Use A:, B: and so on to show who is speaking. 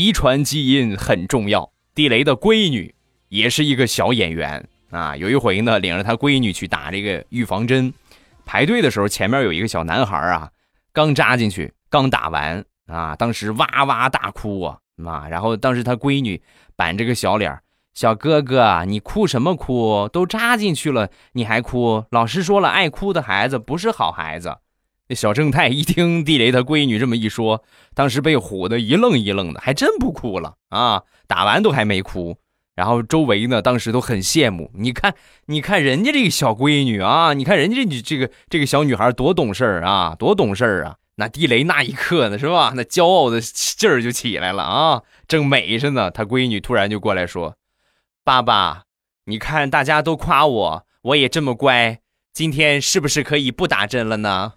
A: 遗传基因很重要。地雷的闺女也是一个小演员啊。有一回呢，领着他闺女去打这个预防针，排队的时候，前面有一个小男孩啊，刚扎进去，刚打完啊，当时哇哇大哭啊，啊，然后当时他闺女板着个小脸小哥哥，你哭什么哭？都扎进去了，你还哭？老师说了，爱哭的孩子不是好孩子。那小正太一听地雷他闺女这么一说，当时被唬得一愣一愣的，还真不哭了啊！打完都还没哭。然后周围呢，当时都很羡慕。你看，你看人家这个小闺女啊，你看人家这这个这个小女孩多懂事儿啊，多懂事儿啊！那地雷那一刻呢，是吧？那骄傲的劲儿就起来了啊，正美着呢。他闺女突然就过来说。爸爸，你看大家都夸我，我也这么乖，今天是不是可以不打针了呢？